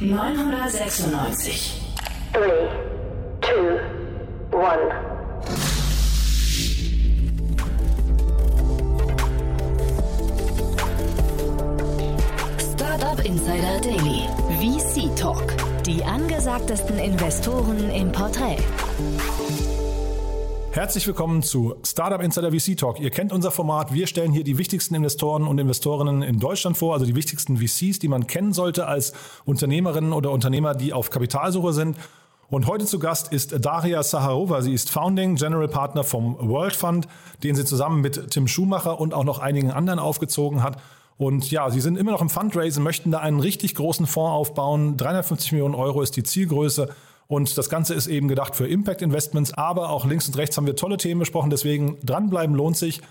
996. 3, 2, 1. Startup Insider Daily. VC Talk. Die angesagtesten Investoren im Porträt. Herzlich willkommen zu Startup Insider VC Talk. Ihr kennt unser Format. Wir stellen hier die wichtigsten Investoren und Investorinnen in Deutschland vor, also die wichtigsten VCs, die man kennen sollte als Unternehmerinnen oder Unternehmer, die auf Kapitalsuche sind. Und heute zu Gast ist Daria Saharova. Sie ist Founding General Partner vom World Fund, den sie zusammen mit Tim Schumacher und auch noch einigen anderen aufgezogen hat. Und ja, sie sind immer noch im Fundraising, möchten da einen richtig großen Fonds aufbauen. 350 Millionen Euro ist die Zielgröße. Und das Ganze ist eben gedacht für Impact Investments, aber auch links und rechts haben wir tolle Themen besprochen. Deswegen dranbleiben lohnt sich.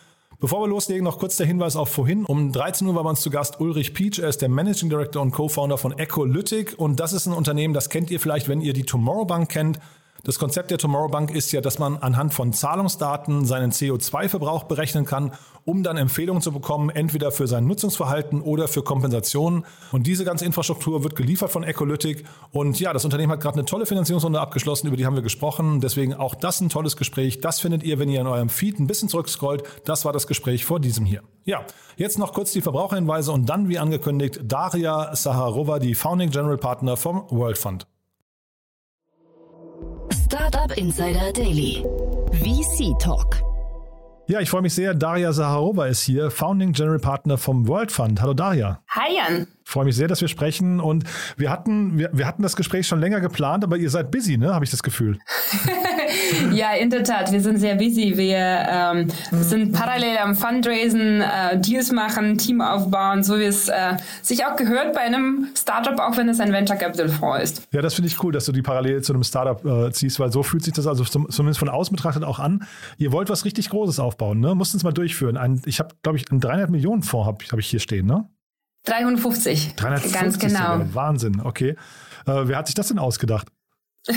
Bevor wir loslegen, noch kurz der Hinweis auf vorhin. Um 13 Uhr war bei uns zu Gast Ulrich Peach. Er ist der Managing Director und Co-Founder von Ecolytic. Und das ist ein Unternehmen, das kennt ihr vielleicht, wenn ihr die Tomorrow Bank kennt. Das Konzept der Tomorrow Bank ist ja, dass man anhand von Zahlungsdaten seinen CO2-Verbrauch berechnen kann, um dann Empfehlungen zu bekommen, entweder für sein Nutzungsverhalten oder für Kompensationen. Und diese ganze Infrastruktur wird geliefert von Ecolytic. Und ja, das Unternehmen hat gerade eine tolle Finanzierungsrunde abgeschlossen, über die haben wir gesprochen. Deswegen auch das ein tolles Gespräch. Das findet ihr, wenn ihr in eurem Feed ein bisschen zurückscrollt. Das war das Gespräch vor diesem hier. Ja, jetzt noch kurz die Verbraucherhinweise und dann, wie angekündigt, Daria Saharova, die Founding General Partner vom World Fund. Startup Insider Daily. VC Talk. Ja, ich freue mich sehr. Daria Saharova ist hier, Founding General Partner vom World Fund. Hallo Daria. Hi Jan. Ich freue mich sehr, dass wir sprechen. Und wir hatten, wir, wir hatten das Gespräch schon länger geplant, aber ihr seid busy, ne? Habe ich das Gefühl. ja, in der Tat. Wir sind sehr busy. Wir ähm, sind parallel am Fundraisen, äh, Deals machen, Team aufbauen, so wie es äh, sich auch gehört bei einem Startup, auch wenn es ein Venture Capital Fonds ist. Ja, das finde ich cool, dass du die parallel zu einem Startup äh, ziehst, weil so fühlt sich das also zum, zumindest von außen betrachtet auch an. Ihr wollt was richtig Großes aufbauen, ne? Musst uns mal durchführen. Ein, ich habe, glaube ich, einen 300 Millionen Fonds habe hab ich hier stehen, ne? 350. 350 ganz genau. Wahnsinn, okay. Äh, wer hat sich das denn ausgedacht?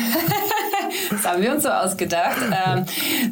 Das haben wir uns so ausgedacht. Ähm,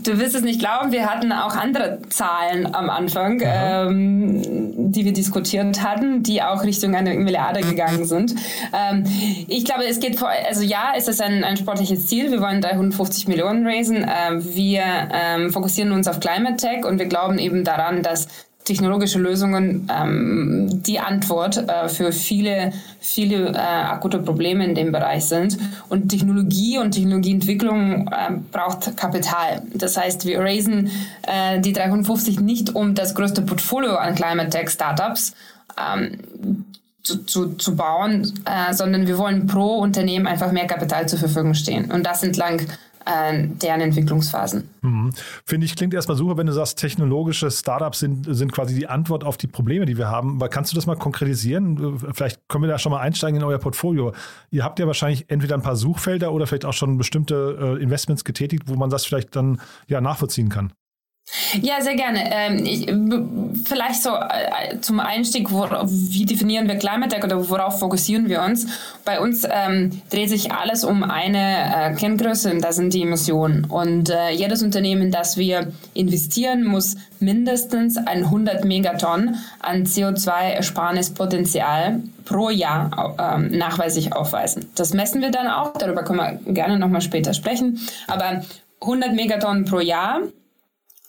du wirst es nicht glauben, wir hatten auch andere Zahlen am Anfang, ähm, die wir diskutiert hatten, die auch Richtung eine Milliarde gegangen sind. Ähm, ich glaube, es geht vor, also ja, es ist ein, ein sportliches Ziel. Wir wollen 350 Millionen raisen. Ähm, wir ähm, fokussieren uns auf Climate Tech und wir glauben eben daran, dass technologische Lösungen ähm, die Antwort äh, für viele, viele äh, akute Probleme in dem Bereich sind. Und Technologie und Technologieentwicklung äh, braucht Kapital. Das heißt, wir raisen äh, die 350 nicht um das größte Portfolio an Climate Tech Startups ähm, zu, zu, zu bauen, äh, sondern wir wollen pro Unternehmen einfach mehr Kapital zur Verfügung stehen. Und das entlang äh, deren Entwicklungsphasen. Mhm. Finde ich, klingt erstmal super, wenn du sagst, technologische Startups sind, sind quasi die Antwort auf die Probleme, die wir haben. Aber kannst du das mal konkretisieren? Vielleicht können wir da schon mal einsteigen in euer Portfolio. Ihr habt ja wahrscheinlich entweder ein paar Suchfelder oder vielleicht auch schon bestimmte äh, Investments getätigt, wo man das vielleicht dann ja nachvollziehen kann. Ja, sehr gerne. Ähm, ich, vielleicht so äh, zum Einstieg, wo, wie definieren wir Climate Tech oder worauf fokussieren wir uns? Bei uns ähm, dreht sich alles um eine äh, Kenngröße und das sind die Emissionen. Und äh, jedes Unternehmen, das wir investieren, muss mindestens 100 Megatonnen an CO2-Ersparnispotenzial pro Jahr ähm, nachweislich aufweisen. Das messen wir dann auch, darüber können wir gerne nochmal später sprechen. Aber 100 Megatonnen pro Jahr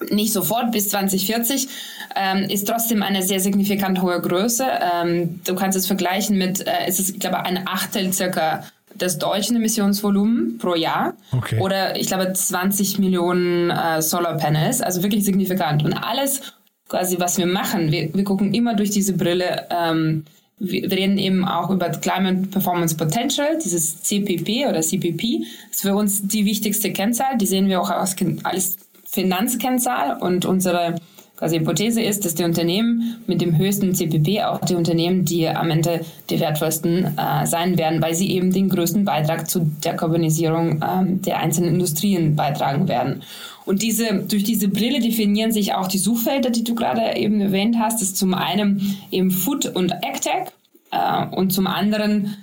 nicht sofort bis 2040, ähm, ist trotzdem eine sehr signifikant hohe Größe. Ähm, du kannst es vergleichen mit, äh, es ist, ich glaube, ein Achtel circa des deutschen Emissionsvolumen pro Jahr okay. oder ich glaube 20 Millionen äh, Solarpanels, also wirklich signifikant. Und alles quasi, was wir machen, wir, wir gucken immer durch diese Brille. Ähm, wir reden eben auch über Climate Performance Potential, dieses CPP oder CPP. Ist für uns die wichtigste Kennzahl. Die sehen wir auch als alles Finanzkennzahl und unsere quasi Hypothese ist, dass die Unternehmen mit dem höchsten CPP auch die Unternehmen, die am Ende die wertvollsten äh, sein werden, weil sie eben den größten Beitrag zu der Karbonisierung äh, der einzelnen Industrien beitragen werden. Und diese, durch diese Brille definieren sich auch die Suchfelder, die du gerade eben erwähnt hast. Das ist zum einen eben Food und AgTech äh, und zum anderen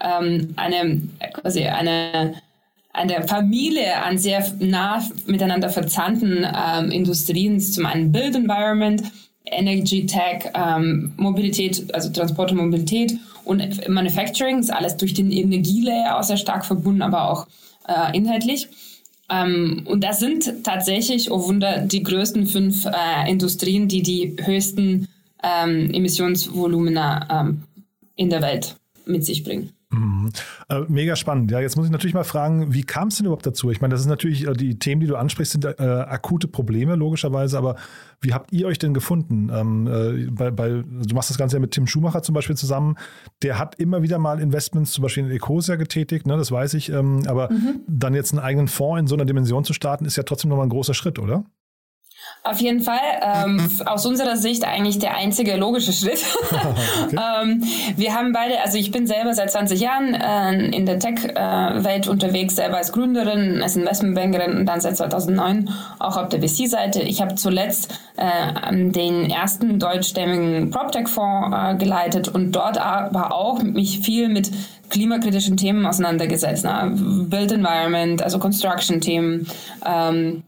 ähm, eine, quasi eine eine Familie an sehr nah miteinander verzahnten ähm, Industrien, zum einen Build Environment, Energy Tech, ähm, Mobilität, also Transport und Mobilität und Manufacturing ist alles durch den Energielayer auch sehr stark verbunden, aber auch äh, inhaltlich. Ähm, und das sind tatsächlich, oh Wunder, die größten fünf äh, Industrien, die die höchsten ähm, Emissionsvolumina ähm, in der Welt mit sich bringen. Mhm. Äh, mega spannend. Ja, jetzt muss ich natürlich mal fragen, wie kam es denn überhaupt dazu? Ich meine, das ist natürlich, äh, die Themen, die du ansprichst, sind äh, akute Probleme, logischerweise, aber wie habt ihr euch denn gefunden? Ähm, äh, bei, bei, du machst das Ganze ja mit Tim Schumacher zum Beispiel zusammen. Der hat immer wieder mal Investments, zum Beispiel in Ecosia getätigt, ne, das weiß ich, ähm, aber mhm. dann jetzt einen eigenen Fonds in so einer Dimension zu starten, ist ja trotzdem nochmal ein großer Schritt, oder? Auf jeden Fall. Ähm, aus unserer Sicht eigentlich der einzige logische Schritt. okay. ähm, wir haben beide, also ich bin selber seit 20 Jahren äh, in der Tech-Welt unterwegs, selber als Gründerin, als Investmentbankerin und dann seit 2009 auch auf der VC-Seite. Ich habe zuletzt äh, den ersten deutschstämmigen PropTech-Fonds äh, geleitet und dort aber auch mich viel mit klimakritischen Themen auseinandergesetzt. Ne? Built Environment, also Construction-Themen. Ähm,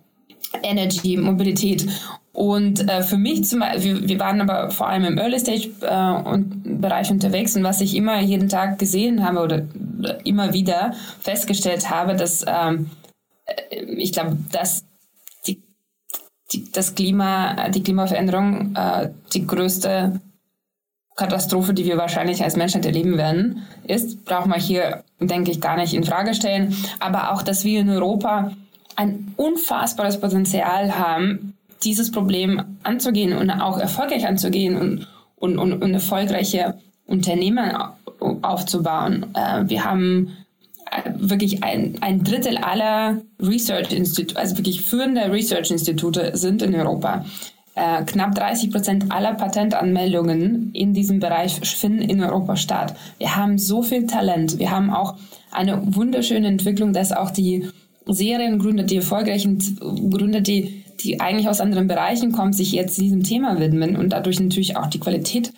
Energy, Mobilität. Und äh, für mich zum Beispiel, wir, waren aber vor allem im Early Stage äh, und Bereich unterwegs und was ich immer jeden Tag gesehen habe oder immer wieder festgestellt habe, dass ähm, äh, ich glaube, dass die, die, das Klima, die Klimaveränderung äh, die größte Katastrophe, die wir wahrscheinlich als Menschheit erleben werden, ist, braucht man hier, denke ich, gar nicht in Frage stellen. Aber auch, dass wir in Europa ein unfassbares Potenzial haben, dieses Problem anzugehen und auch erfolgreich anzugehen und, und, und, und erfolgreiche Unternehmen aufzubauen. Äh, wir haben äh, wirklich ein, ein Drittel aller Research-Institute, also wirklich führende Research-Institute sind in Europa. Äh, knapp 30 Prozent aller Patentanmeldungen in diesem Bereich finden in Europa statt. Wir haben so viel Talent. Wir haben auch eine wunderschöne Entwicklung, dass auch die Seriengründer, die erfolgreichen Gründer, die, die eigentlich aus anderen Bereichen kommen, sich jetzt diesem Thema widmen und dadurch natürlich auch die Qualität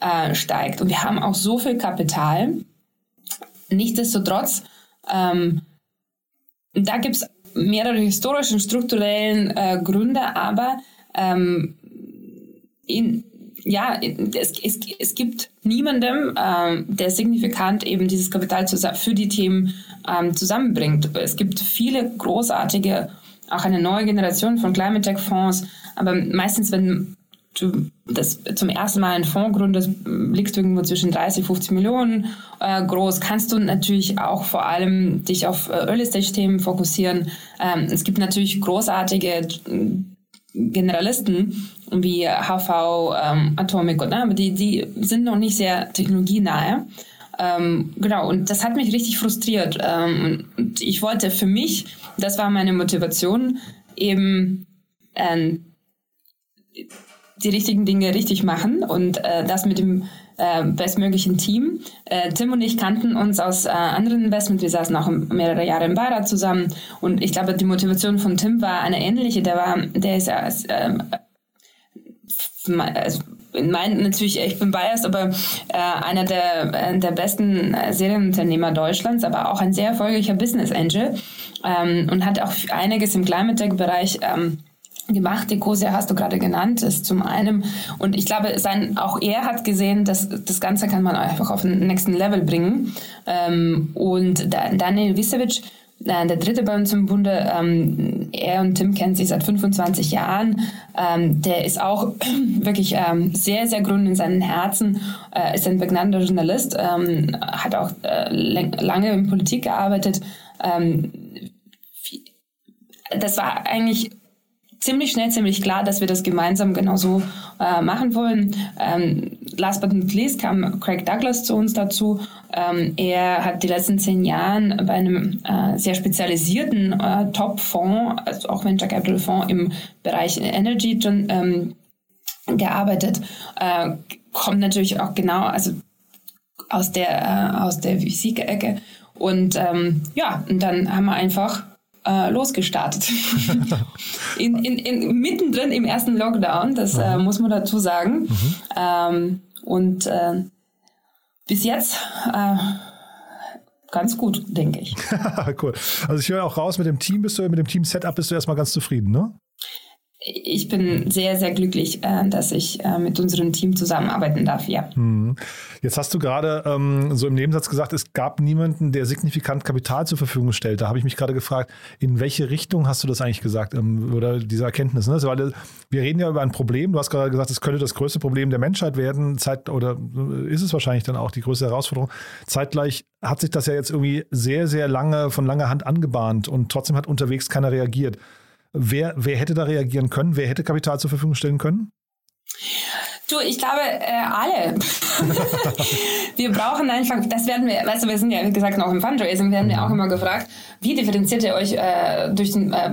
äh, steigt. Und wir haben auch so viel Kapital. Nichtsdestotrotz, ähm, da gibt es mehrere historische und strukturellen äh, Gründe, aber ähm, in, ja, es, es, es gibt niemandem, ähm, der signifikant eben dieses Kapital für die Themen ähm, zusammenbringt. Es gibt viele großartige, auch eine neue Generation von Climate Tech Fonds, aber meistens, wenn du das zum ersten Mal einen Fonds gründest, liegst du irgendwo zwischen 30, 50 Millionen äh, groß, kannst du natürlich auch vor allem dich auf äh, Early-Stage-Themen fokussieren. Ähm, es gibt natürlich großartige Generalisten wie HV, ähm, Atomic, ne? aber die, die sind noch nicht sehr technologienahe. Ähm, genau, und das hat mich richtig frustriert. Ähm, und ich wollte für mich, das war meine Motivation, eben ähm, die richtigen Dinge richtig machen und äh, das mit dem äh, bestmöglichen Team. Äh, Tim und ich kannten uns aus äh, anderen Investments. Wir saßen auch mehrere Jahre im Beirat zusammen. Und ich glaube, die Motivation von Tim war eine ähnliche. Der war, der ist ja ähm, also in meinen natürlich, ich bin biased, aber äh, einer der, äh, der besten Serienunternehmer Deutschlands, aber auch ein sehr erfolgreicher Business Angel ähm, und hat auch einiges im Climate Tech Bereich ähm, gemacht. Ecosia hast du gerade genannt, ist zum einen. Und ich glaube, sein, auch er hat gesehen, dass das Ganze kann man einfach auf den nächsten Level bringen. Ähm, und Daniel Wisevic, äh, der dritte bei uns im Bunde, ähm, er und Tim kennen sich seit 25 Jahren. Ähm, der ist auch wirklich ähm, sehr, sehr grün in seinen Herzen, äh, ist ein begnadeter Journalist, ähm, hat auch äh, lange in Politik gearbeitet. Ähm, das war eigentlich ziemlich schnell, ziemlich klar, dass wir das gemeinsam genauso äh, machen wollen. Ähm, last but not least kam Craig Douglas zu uns dazu. Ähm, er hat die letzten zehn Jahre bei einem äh, sehr spezialisierten äh, Top-Fonds, also auch Venture Capital Fonds im Bereich Energy ähm, gearbeitet. Äh, kommt natürlich auch genau, also aus der, äh, aus der VC-Ecke. Und ähm, ja, und dann haben wir einfach äh, losgestartet. in, in, in, mittendrin im ersten Lockdown, das äh, muss man dazu sagen. Mhm. Ähm, und äh, bis jetzt äh, ganz gut, denke ich. cool. Also ich höre auch raus, mit dem Team bist du, mit dem Team-Setup bist du erstmal ganz zufrieden, ne? Ich bin sehr, sehr glücklich, äh, dass ich äh, mit unserem Team zusammenarbeiten darf, ja. Hm. Jetzt hast du gerade ähm, so im Nebensatz gesagt, es gab niemanden, der signifikant Kapital zur Verfügung stellt. Da habe ich mich gerade gefragt, in welche Richtung hast du das eigentlich gesagt ähm, oder diese Erkenntnis? Ne? Weil wir reden ja über ein Problem. Du hast gerade gesagt, es könnte das größte Problem der Menschheit werden. Zeit, oder äh, ist es wahrscheinlich dann auch die größte Herausforderung. Zeitgleich hat sich das ja jetzt irgendwie sehr, sehr lange von langer Hand angebahnt und trotzdem hat unterwegs keiner reagiert. Wer, wer hätte da reagieren können? Wer hätte Kapital zur Verfügung stellen können? Du, ich glaube, äh, alle. wir brauchen einfach, das werden wir, weißt du, wir sind ja, wie gesagt, noch im Fundraising, werden wir auch immer gefragt, wie differenziert ihr euch äh, durch den, äh,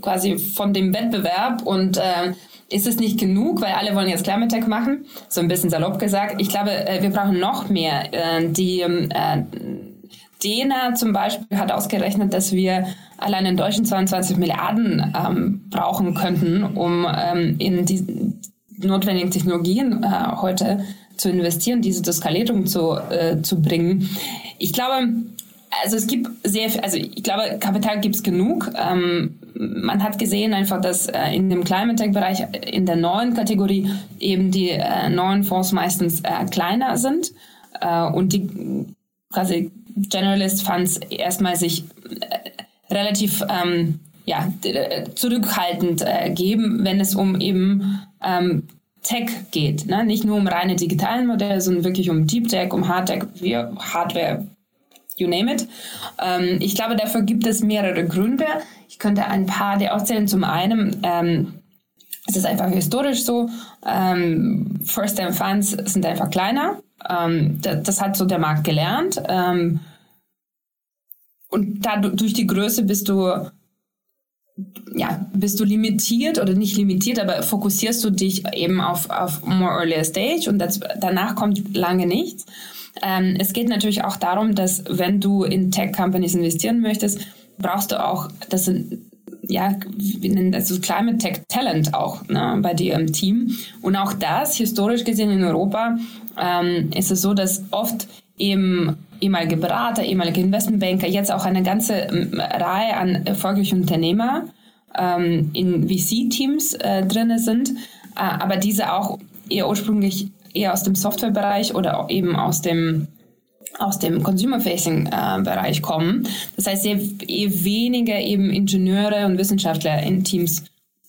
quasi von dem Wettbewerb und äh, ist es nicht genug, weil alle wollen jetzt Climate Tech machen, so ein bisschen salopp gesagt. Ich glaube, äh, wir brauchen noch mehr. Äh, die äh, Dena zum Beispiel hat ausgerechnet, dass wir allein in Deutschland 22 Milliarden ähm, brauchen könnten, um ähm, in die notwendigen Technologien äh, heute zu investieren, diese zur Skalierung zu, äh, zu bringen. Ich glaube, also es gibt sehr viel, also ich glaube, Kapital gibt es genug. Ähm, man hat gesehen einfach, dass äh, in dem Climate Tech-Bereich in der neuen Kategorie eben die äh, neuen Fonds meistens äh, kleiner sind äh, und die quasi Generalist Funds erstmal sich äh, relativ ähm, ja, zurückhaltend äh, geben, wenn es um eben ähm, Tech geht. Ne? Nicht nur um reine digitalen Modelle, sondern wirklich um Deep Tech, um Hard Tech, Hardware, you name it. Ähm, ich glaube, dafür gibt es mehrere Gründe. Ich könnte ein paar dir aufzählen. Zum einen ähm, es ist einfach historisch so, ähm, First-Time-Funds sind einfach kleiner. Ähm, das, das, hat so der Markt gelernt. Ähm, und da, durch die Größe bist du ja, bist du limitiert oder nicht limitiert, aber fokussierst du dich eben auf, auf more earlier stage und das, danach kommt lange nichts. Ähm, es geht natürlich auch darum, dass wenn du in Tech-Companies investieren möchtest, brauchst du auch, das sind, ja, wir nennen das Climate Tech Talent auch ne, bei dir im Team. Und auch das, historisch gesehen in Europa, ähm, ist es so, dass oft eben ehemalige Berater, ehemalige Investmentbanker, jetzt auch eine ganze ähm, Reihe an erfolgreichen Unternehmer ähm, in VC-Teams äh, drin sind, äh, aber diese auch eher ursprünglich eher aus dem Softwarebereich oder eben aus dem aus dem Consumer-Facing-Bereich äh, kommen. Das heißt, sehr eher weniger eben Ingenieure und Wissenschaftler in Teams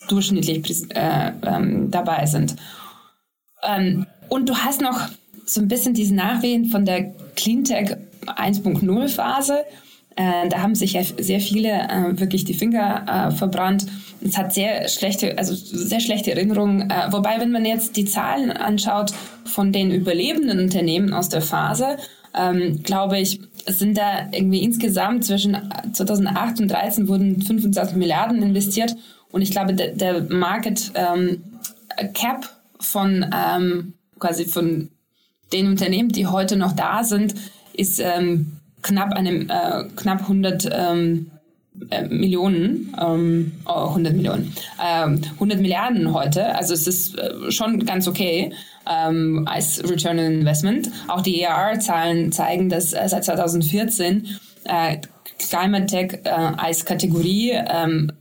durchschnittlich äh, ähm, dabei sind. Ähm, und du hast noch so ein bisschen diesen Nachwehen von der Cleantech 1.0 Phase. Äh, da haben sich ja sehr viele äh, wirklich die Finger äh, verbrannt. Es hat sehr schlechte, also sehr schlechte Erinnerungen. Äh, wobei, wenn man jetzt die Zahlen anschaut von den überlebenden Unternehmen aus der Phase, ähm, glaube ich, sind da irgendwie insgesamt zwischen 2008 und 2013 wurden 25 Milliarden investiert. Und ich glaube, der, der Market ähm, Cap von ähm, quasi von den Unternehmen, die heute noch da sind, ist ähm, knapp einem äh, knapp 100 ähm, äh, Millionen, ähm, oh, 100 Millionen, ähm, 100 Milliarden heute. Also es ist äh, schon ganz okay ähm, als Return on Investment. Auch die ER-Zahlen zeigen, dass äh, seit 2014 äh, Climate Tech äh, als Kategorie ähm,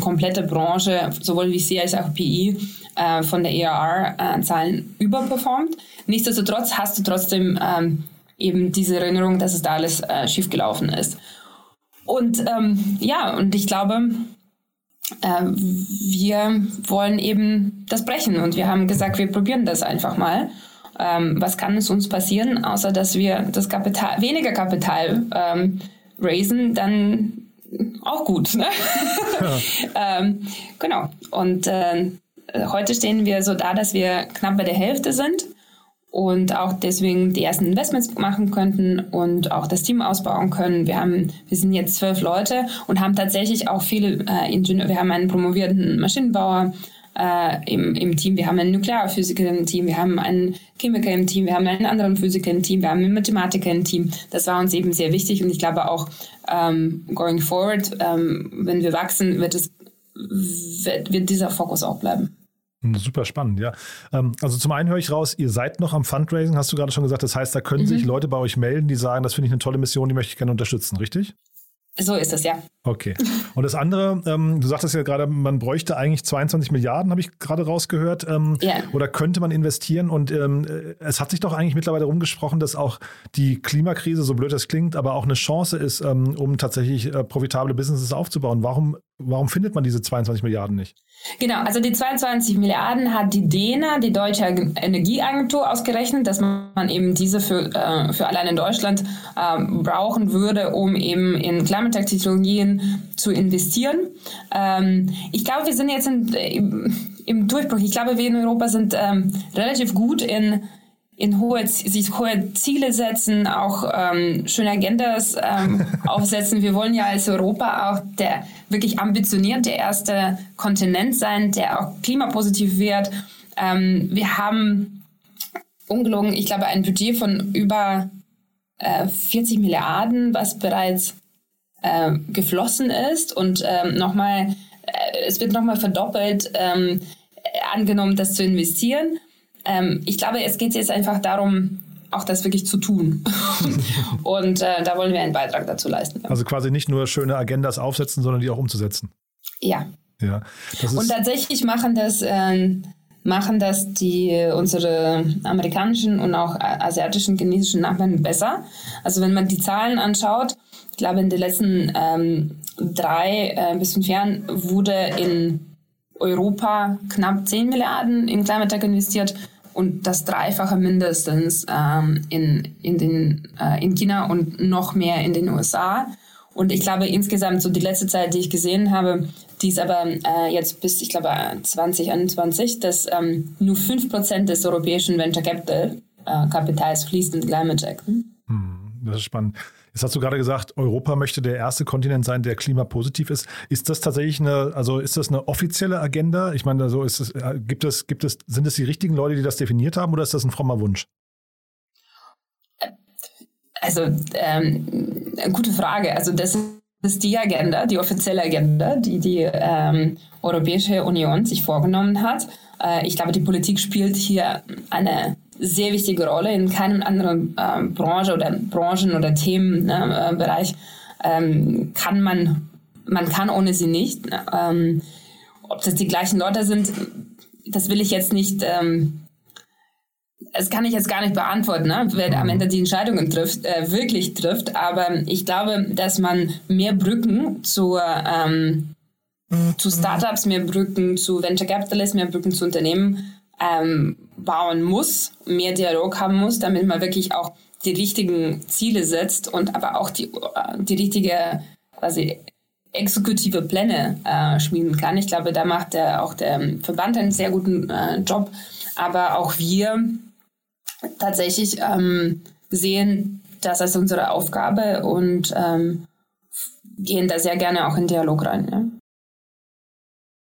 komplette Branche, sowohl VC als auch PE, äh, von der ERR-Zahlen überperformt. Nichtsdestotrotz hast du trotzdem ähm, eben diese Erinnerung, dass es da alles äh, schiefgelaufen ist. Und ähm, ja, und ich glaube, äh, wir wollen eben das brechen und wir haben gesagt, wir probieren das einfach mal. Ähm, was kann es uns passieren, außer dass wir das Kapital, weniger Kapital ähm, raisen, dann auch gut. Ne? Ja. ähm, genau. Und äh, heute stehen wir so da, dass wir knapp bei der Hälfte sind und auch deswegen die ersten Investments machen könnten und auch das Team ausbauen können. Wir haben, wir sind jetzt zwölf Leute und haben tatsächlich auch viele äh, Ingenieure. Wir haben einen promovierten Maschinenbauer äh, im, im Team, wir haben einen Nuklearphysiker im Team, wir haben einen Chemiker im Team, wir haben einen anderen Physiker im Team, wir haben einen Mathematiker im Team. Das war uns eben sehr wichtig und ich glaube auch ähm, going forward, ähm, wenn wir wachsen, wird es wird, wird dieser Fokus auch bleiben. Super spannend, ja. Ähm, also zum einen höre ich raus, ihr seid noch am Fundraising, hast du gerade schon gesagt. Das heißt, da können mhm. sich Leute bei euch melden, die sagen, das finde ich eine tolle Mission, die möchte ich gerne unterstützen, richtig? So ist es, ja. Okay. Und das andere, ähm, du sagtest ja gerade, man bräuchte eigentlich 22 Milliarden, habe ich gerade rausgehört. Ähm, yeah. Oder könnte man investieren? Und ähm, es hat sich doch eigentlich mittlerweile rumgesprochen, dass auch die Klimakrise, so blöd das klingt, aber auch eine Chance ist, ähm, um tatsächlich äh, profitable Businesses aufzubauen. Warum, warum findet man diese 22 Milliarden nicht? Genau, also die 22 Milliarden hat die DENA, die Deutsche Energieagentur, ausgerechnet, dass man eben diese für, äh, für allein in Deutschland äh, brauchen würde, um eben in Climate Tech Technologien zu investieren. Ähm, ich glaube, wir sind jetzt in, im, im, Durchbruch. Ich glaube, wir in Europa sind ähm, relativ gut in in hohe, sich hohe Ziele setzen, auch ähm, schöne Agendas ähm, aufsetzen. Wir wollen ja als Europa auch der wirklich ambitionierte erste Kontinent sein, der auch klimapositiv wird. Ähm, wir haben ungelogen, ich glaube, ein Budget von über äh, 40 Milliarden, was bereits äh, geflossen ist und ähm, nochmal, äh, es wird nochmal verdoppelt ähm, angenommen, das zu investieren. Ähm, ich glaube, es geht jetzt einfach darum, auch das wirklich zu tun. und äh, da wollen wir einen Beitrag dazu leisten. Also quasi nicht nur schöne Agendas aufsetzen, sondern die auch umzusetzen. Ja. Ja. und tatsächlich machen das, äh, machen das die, unsere amerikanischen und auch asiatischen, chinesischen Nachbarn besser. Also wenn man die Zahlen anschaut, ich glaube in den letzten ähm, drei äh, bis fünf Jahren wurde in Europa knapp 10 Milliarden in Climate Tech investiert und das Dreifache mindestens ähm, in, in, den, äh, in China und noch mehr in den USA. Und ich glaube insgesamt, so die letzte Zeit, die ich gesehen habe, die ist aber äh, jetzt bis, ich glaube, 2021, dass ähm, nur 5% des europäischen Venture Capital äh, Kapitals fließt in Climate Tech. Hm? das ist spannend. Jetzt hast du gerade gesagt, Europa möchte der erste Kontinent sein, der klimapositiv ist. Ist das tatsächlich eine, also ist das eine offizielle Agenda? Ich meine, also ist es, äh, gibt es, gibt es, sind es die richtigen Leute, die das definiert haben, oder ist das ein frommer Wunsch? Also, ähm, gute Frage. Also, das ist die Agenda, die offizielle Agenda, die die ähm, Europäische Union sich vorgenommen hat. Äh, ich glaube, die Politik spielt hier eine sehr wichtige Rolle. In keinem anderen äh, Branche oder Branchen oder Themenbereich ähm, kann man, man kann ohne sie nicht. Ähm, ob das die gleichen Leute sind, das will ich jetzt nicht, ähm, das kann ich jetzt gar nicht beantworten, ne? wer am mhm. Ende die Entscheidungen trifft, äh, wirklich trifft. Aber ich glaube, dass man mehr Brücken zur, ähm, zu Startups, mehr Brücken zu Venture Capitalists, mehr Brücken zu Unternehmen ähm, bauen muss, mehr Dialog haben muss, damit man wirklich auch die richtigen Ziele setzt und aber auch die, äh, die richtige quasi exekutive Pläne äh, schmieden kann. Ich glaube, da macht der, auch der Verband einen sehr guten äh, Job. Aber auch wir tatsächlich ähm, sehen das als unsere Aufgabe und ähm, gehen da sehr gerne auch in Dialog rein. Ja.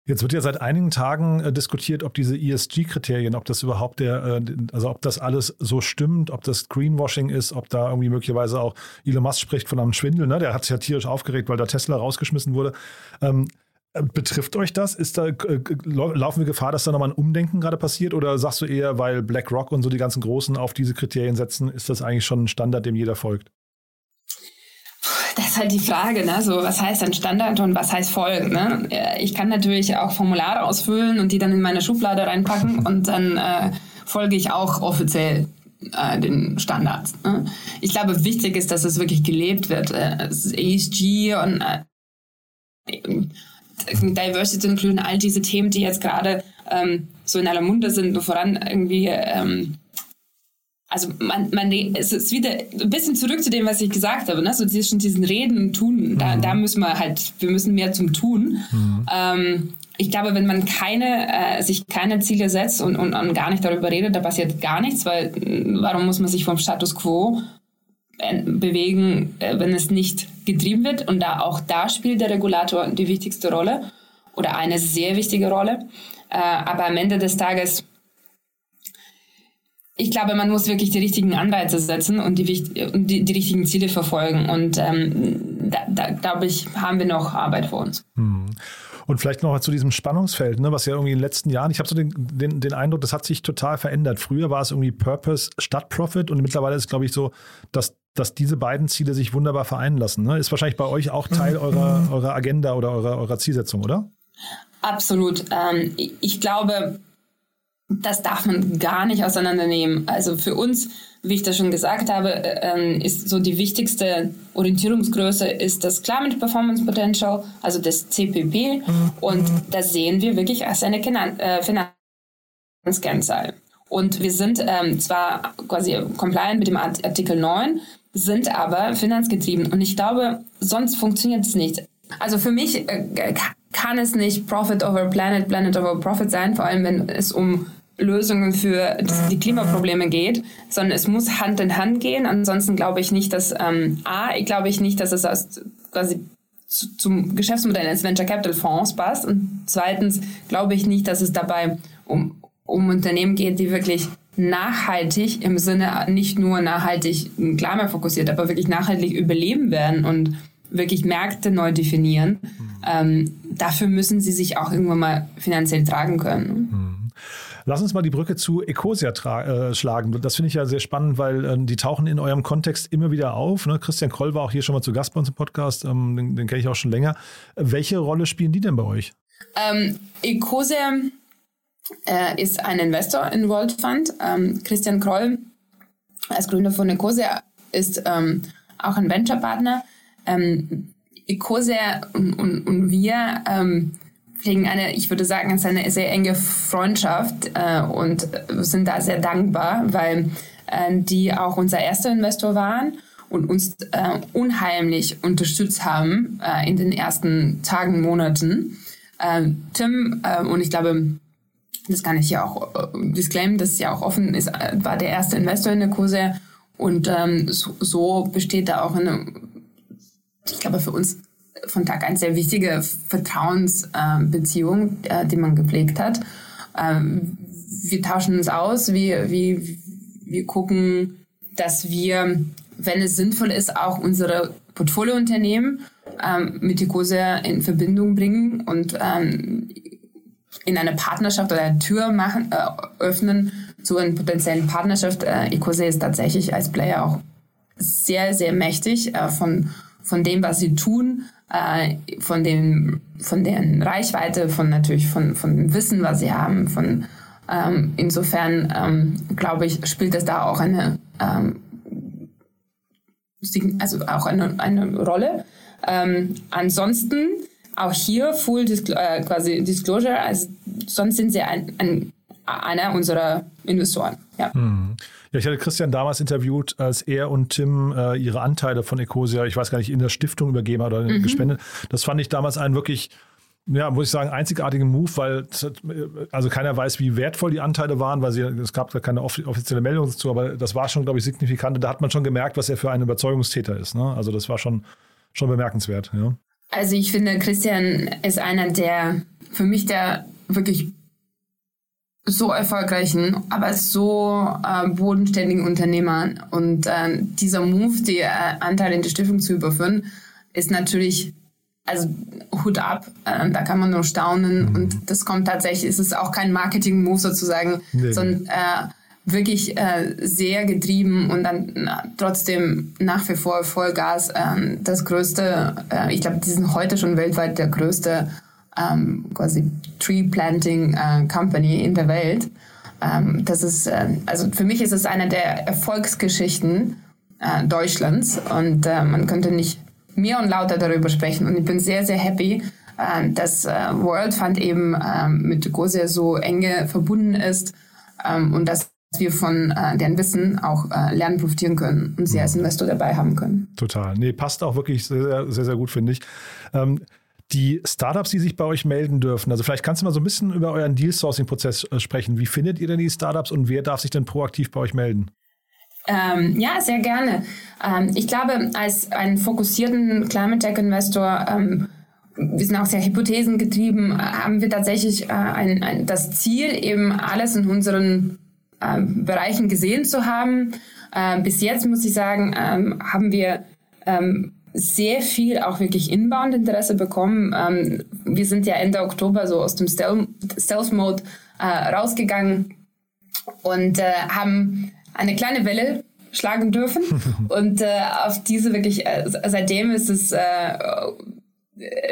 Jetzt wird ja seit einigen Tagen äh, diskutiert, ob diese ESG-Kriterien, ob das überhaupt der, äh, also ob das alles so stimmt, ob das Greenwashing ist, ob da irgendwie möglicherweise auch Elon Musk spricht von einem Schwindel, ne? Der hat sich ja tierisch aufgeregt, weil da Tesla rausgeschmissen wurde. Ähm, äh, betrifft euch das? Ist da, äh, laufen wir Gefahr, dass da nochmal ein Umdenken gerade passiert? Oder sagst du eher, weil BlackRock und so die ganzen Großen auf diese Kriterien setzen, ist das eigentlich schon ein Standard, dem jeder folgt? Das ist halt die Frage, ne? so, was heißt ein Standard und was heißt Folgen? Ne? Ich kann natürlich auch Formulare ausfüllen und die dann in meine Schublade reinpacken und dann äh, folge ich auch offiziell äh, den Standards. Ne? Ich glaube, wichtig ist, dass es wirklich gelebt wird. Äh, ESG und äh, Diversity Inclusion, all diese Themen, die jetzt gerade ähm, so in aller Munde sind, voran irgendwie ähm, also man, man, es ist wieder ein bisschen zurück zu dem, was ich gesagt habe, ne? so zwischen diesen Reden und Tun, da, mhm. da müssen wir halt, wir müssen mehr zum Tun. Mhm. Ähm, ich glaube, wenn man keine, äh, sich keine Ziele setzt und, und, und gar nicht darüber redet, da passiert gar nichts, weil warum muss man sich vom Status quo bewegen, äh, wenn es nicht getrieben wird? Und da auch da spielt der Regulator die wichtigste Rolle oder eine sehr wichtige Rolle. Äh, aber am Ende des Tages ich glaube, man muss wirklich die richtigen Anreize setzen und die, die, die richtigen Ziele verfolgen. Und ähm, da, da glaube ich, haben wir noch Arbeit vor uns. Hm. Und vielleicht noch mal zu diesem Spannungsfeld, ne, was ja irgendwie in den letzten Jahren, ich habe so den, den, den Eindruck, das hat sich total verändert. Früher war es irgendwie Purpose statt Profit und mittlerweile ist es, glaube ich, so, dass, dass diese beiden Ziele sich wunderbar vereinen lassen. Ne? Ist wahrscheinlich bei euch auch Teil mhm. eurer, eurer Agenda oder eurer, eurer Zielsetzung, oder? Absolut. Ähm, ich glaube, das darf man gar nicht auseinandernehmen. Also für uns, wie ich das schon gesagt habe, äh, ist so die wichtigste Orientierungsgröße ist das Climate Performance Potential, also das CPP. Mhm. Und das sehen wir wirklich als eine äh, Finanzkennzahl. Und wir sind ähm, zwar quasi compliant mit dem Artikel 9, sind aber finanzgetrieben. Und ich glaube, sonst funktioniert es nicht. Also für mich äh, kann es nicht Profit over Planet, Planet over Profit sein, vor allem wenn es um Lösungen für die Klimaprobleme geht, sondern es muss Hand in Hand gehen. Ansonsten glaube ich nicht, dass ähm, A, ich glaube ich nicht, dass es aus, quasi zu, zum Geschäftsmodell eines Venture Capital Fonds passt. Und zweitens glaube ich nicht, dass es dabei um, um Unternehmen geht, die wirklich nachhaltig im Sinne nicht nur nachhaltig klimafokussiert, aber wirklich nachhaltig überleben werden und wirklich Märkte neu definieren. Mhm. Ähm, dafür müssen sie sich auch irgendwann mal finanziell tragen können. Mhm. Lass uns mal die Brücke zu Ecosia äh, schlagen. Das finde ich ja sehr spannend, weil äh, die tauchen in eurem Kontext immer wieder auf. Ne? Christian Kroll war auch hier schon mal zu Gast bei uns im Podcast, ähm, den, den kenne ich auch schon länger. Welche Rolle spielen die denn bei euch? Ähm, Ecosia äh, ist ein Investor in World Fund. Ähm, Christian Kroll als Gründer von Ecosia ist ähm, auch ein Venture-Partner. Ähm, Ecosia und, und, und wir ähm, pflegen eine, ich würde sagen, es ist eine sehr enge Freundschaft äh, und sind da sehr dankbar, weil äh, die auch unser erster Investor waren und uns äh, unheimlich unterstützt haben äh, in den ersten Tagen, Monaten. Äh, Tim, äh, und ich glaube, das kann ich ja auch äh, disclaimen, das ist ja auch offen, ist, äh, war der erste Investor in der Kurse und ähm, so, so besteht da auch eine, ich glaube, für uns von Tag eins sehr wichtige Vertrauensbeziehung, äh, die man gepflegt hat. Ähm, wir tauschen uns aus, wir, wir, wir gucken, dass wir, wenn es sinnvoll ist, auch unsere Portfoliounternehmen ähm, mit Ecosia in Verbindung bringen und ähm, in eine Partnerschaft oder eine Tür machen, äh, öffnen zu einer potenziellen Partnerschaft. Äh, Ecosia ist tatsächlich als Player auch sehr, sehr mächtig von, von dem, was sie tun äh, von den von deren Reichweite, von natürlich von von dem Wissen, was sie haben, von ähm, insofern ähm, glaube ich spielt das da auch eine ähm, also auch eine, eine Rolle. Ähm, ansonsten auch hier Full Disclo äh, quasi Disclosure, also sonst sind sie ein, ein, einer unserer Investoren. Ja. Hm. Ja, ich hatte Christian damals interviewt, als er und Tim äh, ihre Anteile von Ecosia, ich weiß gar nicht, in der Stiftung übergeben hat oder mhm. gespendet. Das fand ich damals einen wirklich ja, muss ich sagen, einzigartigen Move, weil also keiner weiß, wie wertvoll die Anteile waren, weil sie, es gab da keine offizielle Meldung dazu, aber das war schon, glaube ich, signifikant. Da hat man schon gemerkt, was er für ein Überzeugungstäter ist. Ne? Also das war schon, schon bemerkenswert. Ja. Also ich finde, Christian ist einer der, für mich der wirklich so erfolgreichen, aber so äh, bodenständigen Unternehmern. Und äh, dieser Move, die äh, Anteile in die Stiftung zu überführen, ist natürlich, also Hut ab, äh, da kann man nur staunen. Mhm. Und das kommt tatsächlich, es ist auch kein Marketing-Move sozusagen, nee. sondern äh, wirklich äh, sehr getrieben und dann na, trotzdem nach wie vor Vollgas. Äh, das größte, äh, ich glaube, die sind heute schon weltweit der größte ähm, quasi Tree Planting äh, Company in der Welt. Ähm, das ist, äh, also für mich ist es eine der Erfolgsgeschichten äh, Deutschlands und äh, man könnte nicht mehr und lauter darüber sprechen. Und ich bin sehr, sehr happy, äh, dass äh, World Fund eben mit Gosia so enge verbunden ist ähm, und dass wir von äh, deren Wissen auch äh, lernen profitieren können und sie als Investor dabei haben können. Total. Nee, passt auch wirklich sehr, sehr, sehr gut, finde ich. Ähm, die Startups, die sich bei euch melden dürfen, also vielleicht kannst du mal so ein bisschen über euren Deal-Sourcing-Prozess äh, sprechen. Wie findet ihr denn die Startups und wer darf sich denn proaktiv bei euch melden? Ähm, ja, sehr gerne. Ähm, ich glaube, als einen fokussierten Climate Tech Investor, ähm, wir sind auch sehr hypothesengetrieben, äh, haben wir tatsächlich äh, ein, ein, das Ziel, eben alles in unseren äh, Bereichen gesehen zu haben. Äh, bis jetzt muss ich sagen, ähm, haben wir ähm, sehr viel auch wirklich Inbound-Interesse bekommen. Ähm, wir sind ja Ende Oktober so aus dem Stealth-Mode äh, rausgegangen und äh, haben eine kleine Welle schlagen dürfen. und äh, auf diese wirklich, äh, seitdem ist es äh,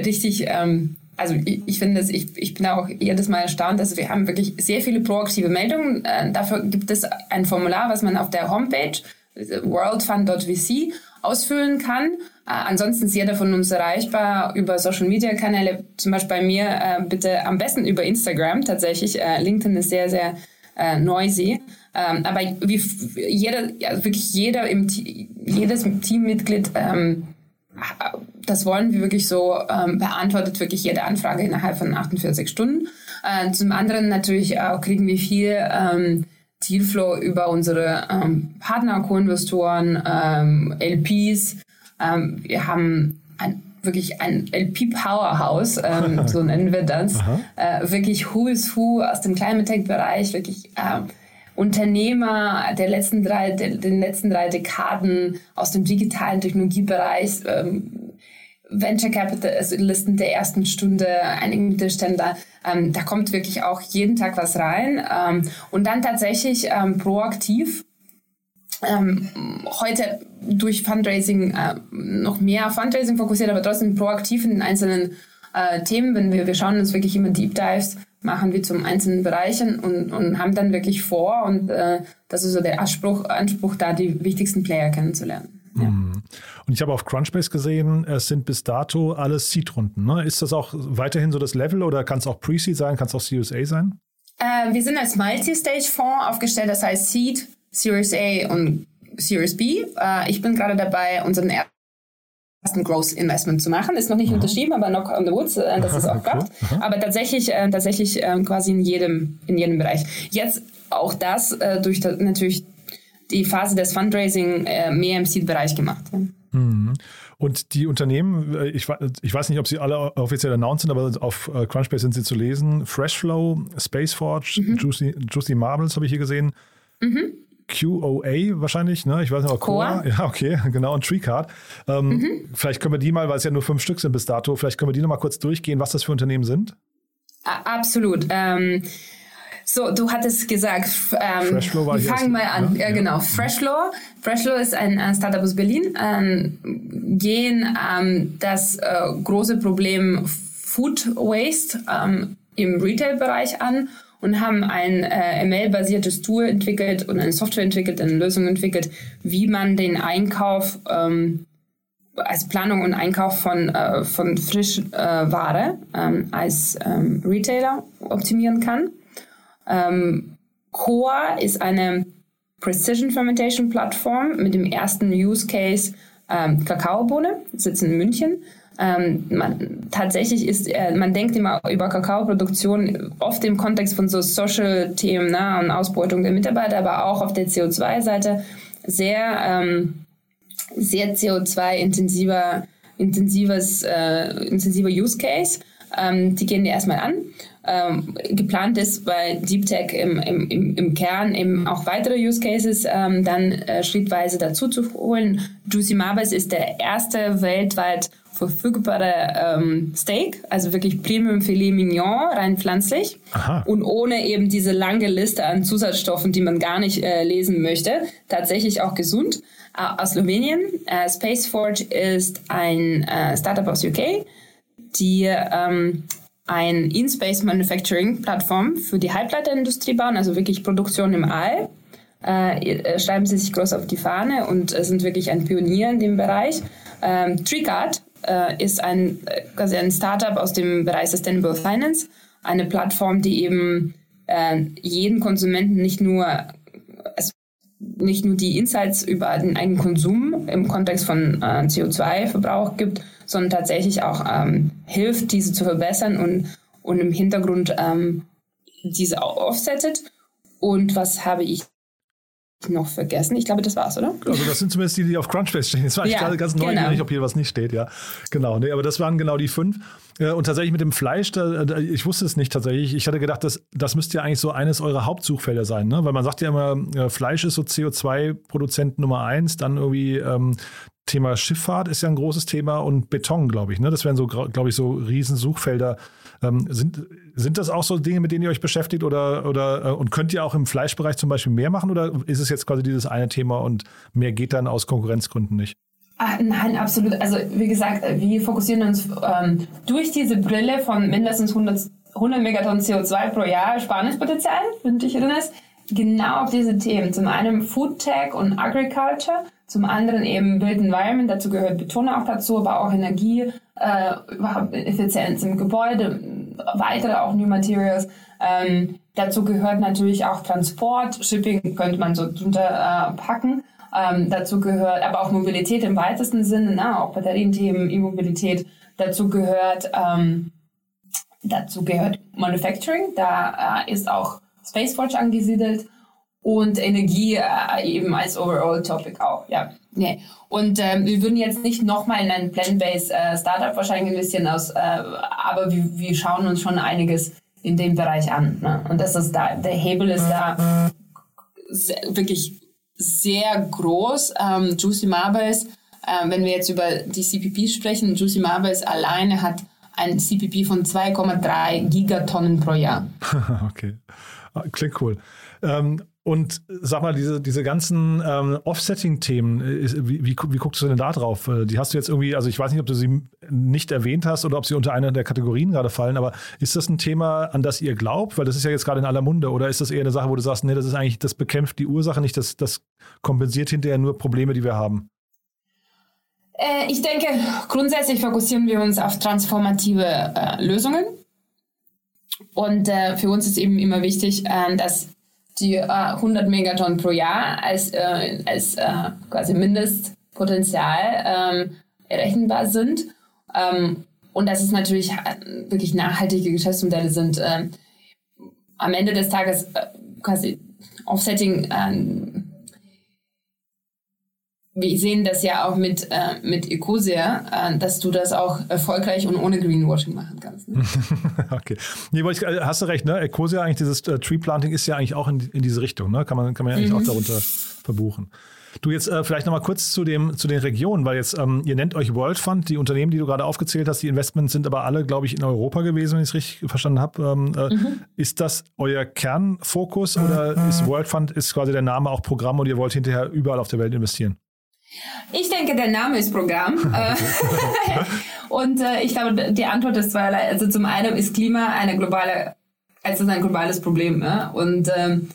richtig, ähm, also ich, ich finde es, ich, ich bin auch jedes Mal erstaunt, dass wir haben wirklich sehr viele proaktive Meldungen. Äh, dafür gibt es ein Formular, was man auf der Homepage worldfund.vc ausfüllen kann. Äh, ansonsten ist jeder von uns erreichbar über Social Media Kanäle, zum Beispiel bei mir äh, bitte am besten über Instagram tatsächlich. Äh, LinkedIn ist sehr, sehr äh, noisy. Ähm, aber wie jeder, ja, wirklich jeder im jedes Teammitglied, ähm, das wollen wir wirklich so, ähm, beantwortet wirklich jede Anfrage innerhalb von 48 Stunden. Äh, zum anderen natürlich auch kriegen wir viel ähm, Dealflow über unsere ähm, Partner, Co-Investoren, ähm, LPs. Ähm, wir haben ein, wirklich ein LP-Powerhouse, ähm, so nennen wir das. Äh, wirklich Who is Who aus dem Climate-Tech-Bereich, wirklich äh, Unternehmer der letzten drei, der, den letzten drei Dekaden aus dem digitalen Technologiebereich, ähm, Venture Capitalisten der ersten Stunde, einige Mittelständler, ähm, da kommt wirklich auch jeden Tag was rein. Ähm, und dann tatsächlich ähm, proaktiv ähm, heute durch Fundraising äh, noch mehr Fundraising fokussiert, aber trotzdem proaktiv in den einzelnen äh, Themen. Wenn wir, wir schauen uns wirklich immer Deep Dives machen wir zum einzelnen Bereichen und, und haben dann wirklich vor und äh, das ist so der Anspruch, Anspruch da, die wichtigsten Player kennenzulernen. Ja. Mhm. Und ich habe auf Crunchbase gesehen, es sind bis dato alles Seed-Runden. Ne? Ist das auch weiterhin so das Level oder kann es auch Pre-Seed sein, kann es auch CSA sein? Äh, wir sind als Multi-Stage-Fonds aufgestellt, das heißt Seed, Series A und Series B. Äh, ich bin gerade dabei, unseren ersten Growth Investment zu machen. Ist noch nicht mhm. unterschrieben, aber noch on the woods, äh, dass es auch klappt. Okay. Aber tatsächlich, äh, tatsächlich äh, quasi in jedem, in jedem Bereich. Jetzt auch das äh, durch das, natürlich die Phase des Fundraising äh, mehr im Seed-Bereich gemacht. Ja. Mhm. Und die Unternehmen, äh, ich, ich, weiß nicht, ob sie alle offiziell announced sind, aber auf Crunchbase sind sie zu lesen. Freshflow, Spaceforge, mhm. Juicy, Juicy Marbles habe ich hier gesehen. Mhm. QOA wahrscheinlich, ne? Ich weiß nicht, Core. Ja, okay, genau, und TreeCard. Ähm, mhm. Vielleicht können wir die mal, weil es ja nur fünf Stück sind bis dato, vielleicht können wir die nochmal kurz durchgehen, was das für Unternehmen sind. Absolut. Ähm, so, du hattest gesagt, ähm, Freshflow war wir fangen mal an. Ja, ja genau. Freshflow. Freshflow ist ein, ein Startup aus Berlin. Ähm, gehen ähm, das äh, große Problem Food Waste ähm, im Retail-Bereich an und haben ein äh, ML-basiertes Tool entwickelt und eine Software entwickelt, eine Lösung entwickelt, wie man den Einkauf, ähm, als Planung und Einkauf von, äh, von Frischware äh, ähm, als ähm, Retailer optimieren kann. Ähm, Core ist eine Precision Fermentation Plattform mit dem ersten Use Case ähm, Kakaobohne, sitzen in München ähm, man, tatsächlich ist, äh, man denkt immer über Kakaoproduktion oft im Kontext von so Social-Themen ne, und Ausbeutung der Mitarbeiter, aber auch auf der CO2-Seite sehr, ähm, sehr CO2-intensiver intensives, äh, intensiver Use Case. Ähm, die gehen wir erstmal an. Ähm, geplant ist bei Deep Tech im, im, im, Kern eben auch weitere Use Cases ähm, dann äh, schrittweise dazu zu holen. Juicy Marbers ist der erste weltweit verfügbare ähm, Steak, also wirklich Premium Filet Mignon, rein pflanzlich Aha. und ohne eben diese lange Liste an Zusatzstoffen, die man gar nicht äh, lesen möchte. Tatsächlich auch gesund. Äh, aus Slowenien. Äh, Spaceforge ist ein äh, Startup aus UK, die ähm, ein In-Space Manufacturing Plattform für die Halbleiterindustrie bauen, also wirklich Produktion im All. Äh, äh schreiben sie sich groß auf die Fahne und sind wirklich ein Pionier in dem Bereich. Ähm, Tricard äh, ist ein, äh, quasi ein Startup aus dem Bereich Sustainable Finance, eine Plattform, die eben äh, jeden Konsumenten nicht nur nicht nur die Insights über den eigenen Konsum im Kontext von äh, CO2-Verbrauch gibt, sondern tatsächlich auch ähm, hilft, diese zu verbessern und, und im Hintergrund ähm, diese offsettet. Und was habe ich noch vergessen. Ich glaube, das war's, oder? Also das sind zumindest die, die auf Crunchbase stehen. Jetzt war ich ja, gerade ganz neugierig, genau. ob hier was nicht steht. Ja, genau. Nee, aber das waren genau die fünf. Äh, und tatsächlich mit dem Fleisch, da, da, ich wusste es nicht tatsächlich. Ich hatte gedacht, das, das müsste ja eigentlich so eines eurer Hauptsuchfelder sein, ne? Weil man sagt ja immer, äh, Fleisch ist so CO2-Produzent Nummer eins, dann irgendwie ähm, Thema Schifffahrt ist ja ein großes Thema und Beton, glaube ich. Ne? Das wären so, glaube ich, so Riesensuchfelder. Ähm, sind, sind das auch so Dinge, mit denen ihr euch beschäftigt oder, oder äh, und könnt ihr auch im Fleischbereich zum Beispiel mehr machen oder ist es jetzt quasi dieses eine Thema und mehr geht dann aus Konkurrenzgründen nicht? Ah, nein, absolut. Also wie gesagt, wir fokussieren uns ähm, durch diese Brille von mindestens 100, 100 Megatonnen CO2 pro Jahr Sparungspotenzial, wenn du dich erinnerst, genau auf diese Themen. Zum einen Food Tech und Agriculture, zum anderen eben Build Environment, dazu gehört Beton auch dazu, aber auch Energie, äh, überhaupt Effizienz im Gebäude, weitere auch New Materials. Ähm, dazu gehört natürlich auch Transport, Shipping könnte man so drunter äh, packen. Ähm, dazu gehört aber auch Mobilität im weitesten Sinne, ne? auch Batterienthemen, E-Mobilität. Dazu gehört, ähm, dazu gehört Manufacturing, da äh, ist auch Spaceforge angesiedelt und Energie äh, eben als Overall Topic auch, ja. Nee. Und ähm, wir würden jetzt nicht nochmal in ein Plant-Based äh, Startup wahrscheinlich investieren, aus, äh, aber wir, wir schauen uns schon einiges in dem Bereich an. Ne? Und das ist da, der Hebel ist da sehr, wirklich sehr groß. Ähm, Juicy Marbles, äh, wenn wir jetzt über die CPP sprechen, Juicy Marbles alleine hat ein CPP von 2,3 Gigatonnen pro Jahr. okay. Klingt cool. Ähm, und sag mal, diese, diese ganzen ähm, Offsetting-Themen, äh, wie, wie, wie, guckst du denn da drauf? Äh, die hast du jetzt irgendwie, also ich weiß nicht, ob du sie nicht erwähnt hast oder ob sie unter einer der Kategorien gerade fallen, aber ist das ein Thema, an das ihr glaubt? Weil das ist ja jetzt gerade in aller Munde. Oder ist das eher eine Sache, wo du sagst, nee, das ist eigentlich, das bekämpft die Ursache nicht, das, das kompensiert hinterher nur Probleme, die wir haben? Äh, ich denke, grundsätzlich fokussieren wir uns auf transformative äh, Lösungen. Und äh, für uns ist eben immer wichtig, äh, dass die äh, 100 Megatonnen pro Jahr als, äh, als äh, quasi Mindestpotenzial ähm, errechenbar sind. Ähm, und dass es natürlich äh, wirklich nachhaltige Geschäftsmodelle sind. Ähm, am Ende des Tages äh, quasi Offsetting ähm, wir sehen das ja auch mit, äh, mit Ecosia, äh, dass du das auch erfolgreich und ohne Greenwashing machen kannst. Ne? okay. Nee, ich, äh, hast du recht, ne? Ecosia, eigentlich dieses äh, Tree Planting ist ja eigentlich auch in, in diese Richtung, ne? Kann man, kann man ja eigentlich mhm. auch darunter verbuchen. Du jetzt äh, vielleicht nochmal kurz zu, dem, zu den Regionen, weil jetzt, ähm, ihr nennt euch World Fund, die Unternehmen, die du gerade aufgezählt hast, die Investments sind aber alle, glaube ich, in Europa gewesen, wenn ich es richtig verstanden habe. Ähm, äh, mhm. Ist das euer Kernfokus oder ist World Fund ist quasi der Name auch Programm und ihr wollt hinterher überall auf der Welt investieren? Ich denke, der Name ist Programm. Äh, und äh, ich glaube, die Antwort ist zweierlei. Also zum einen ist Klima eine globale, also ein globales Problem. Ja? Und ähm,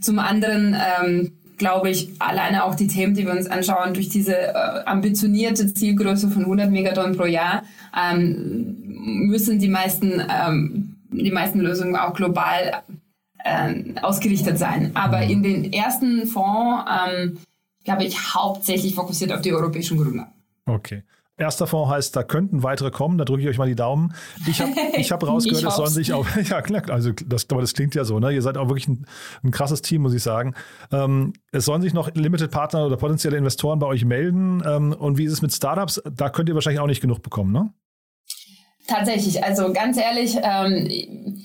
zum anderen ähm, glaube ich, alleine auch die Themen, die wir uns anschauen, durch diese äh, ambitionierte Zielgröße von 100 Megatonnen pro Jahr, ähm, müssen die meisten, ähm, die meisten Lösungen auch global ähm, ausgerichtet sein. Aber in den ersten Fonds ähm, glaube ich, hauptsächlich fokussiert auf die europäischen Gründer. Okay. Erster Fonds heißt, da könnten weitere kommen, da drücke ich euch mal die Daumen. Ich habe ich hab rausgehört, es sollen sich auch, ja klar, also das, aber das klingt ja so, ne? Ihr seid auch wirklich ein, ein krasses Team, muss ich sagen. Ähm, es sollen sich noch Limited Partner oder potenzielle Investoren bei euch melden. Ähm, und wie ist es mit Startups? Da könnt ihr wahrscheinlich auch nicht genug bekommen, ne? Tatsächlich, also ganz ehrlich, ähm,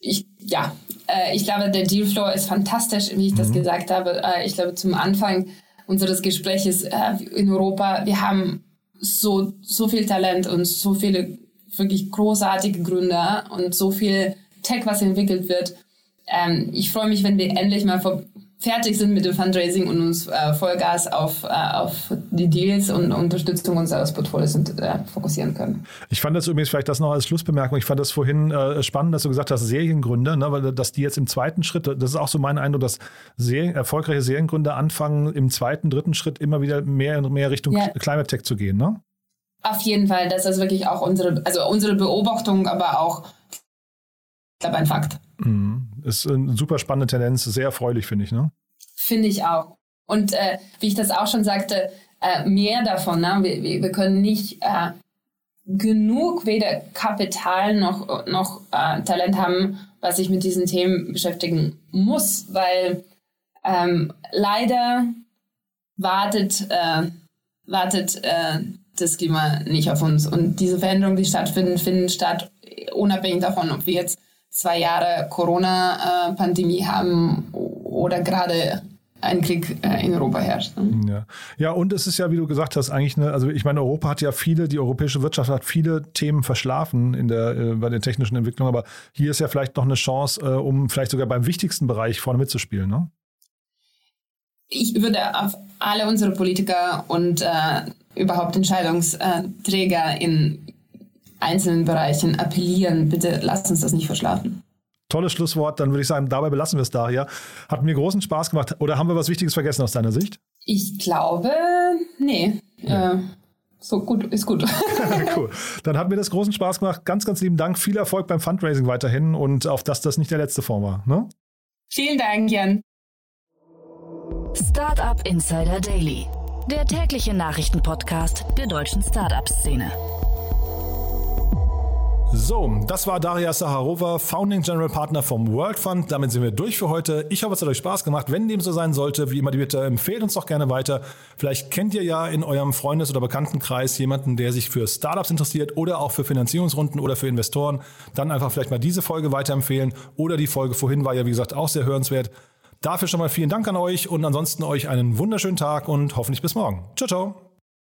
ich, ja, äh, ich glaube, der Dealflow ist fantastisch, wie ich mhm. das gesagt habe. Äh, ich glaube, zum Anfang unseres Gesprächs äh, in Europa, wir haben so, so viel Talent und so viele wirklich großartige Gründer und so viel Tech, was entwickelt wird. Ähm, ich freue mich, wenn wir endlich mal vor, fertig sind mit dem Fundraising und uns äh, Vollgas auf, äh, auf die Deals und Unterstützung unseres Portfolios und, äh, fokussieren können. Ich fand das übrigens vielleicht das noch als Schlussbemerkung. Ich fand das vorhin äh, spannend, dass du gesagt hast, Seriengründer, ne, weil dass die jetzt im zweiten Schritt, das ist auch so mein Eindruck, dass Serien, erfolgreiche Seriengründer anfangen, im zweiten, dritten Schritt immer wieder mehr und mehr Richtung ja. Climate Tech zu gehen, ne? Auf jeden Fall, das ist wirklich auch unsere, also unsere Beobachtung, aber auch, ich glaube, ein Fakt. Mhm. Ist eine super spannende Tendenz, sehr erfreulich, finde ich, ne? Finde ich auch. Und äh, wie ich das auch schon sagte, äh, mehr davon. Ne? Wir, wir, können nicht äh, genug weder Kapital noch, noch äh, Talent haben, was sich mit diesen Themen beschäftigen muss, weil ähm, leider wartet, äh, wartet äh, das Klima nicht auf uns. Und diese Veränderungen, die stattfinden, finden statt, unabhängig davon, ob wir jetzt zwei Jahre Corona-Pandemie haben oder gerade ein Krieg äh, in Europa herrscht. Ne? Ja. ja, und es ist ja, wie du gesagt hast, eigentlich eine, also ich meine, Europa hat ja viele, die europäische Wirtschaft hat viele Themen verschlafen in der, äh, bei der technischen Entwicklung, aber hier ist ja vielleicht noch eine Chance, äh, um vielleicht sogar beim wichtigsten Bereich vorne mitzuspielen, ne? Ich würde auf alle unsere Politiker und äh, überhaupt Entscheidungsträger in einzelnen Bereichen appellieren, bitte lasst uns das nicht verschlafen. Tolles Schlusswort. Dann würde ich sagen, dabei belassen wir es da hier. Hat mir großen Spaß gemacht. Oder haben wir was Wichtiges vergessen aus deiner Sicht? Ich glaube, nee. Ja. Äh, so gut, ist gut. cool. Dann hat mir das großen Spaß gemacht. Ganz, ganz lieben Dank. Viel Erfolg beim Fundraising weiterhin und auf dass das nicht der letzte Form war. Ne? Vielen Dank, Jan. Startup Insider Daily, der tägliche Nachrichtenpodcast der deutschen Startup-Szene. So, das war Daria Saharova, Founding General Partner vom World Fund. Damit sind wir durch für heute. Ich hoffe, es hat euch Spaß gemacht. Wenn dem so sein sollte, wie immer die Bitte, empfehlt uns doch gerne weiter. Vielleicht kennt ihr ja in eurem Freundes- oder Bekanntenkreis jemanden, der sich für Startups interessiert oder auch für Finanzierungsrunden oder für Investoren. Dann einfach vielleicht mal diese Folge weiterempfehlen. Oder die Folge vorhin war ja, wie gesagt, auch sehr hörenswert. Dafür schon mal vielen Dank an euch und ansonsten euch einen wunderschönen Tag und hoffentlich bis morgen. Ciao, ciao.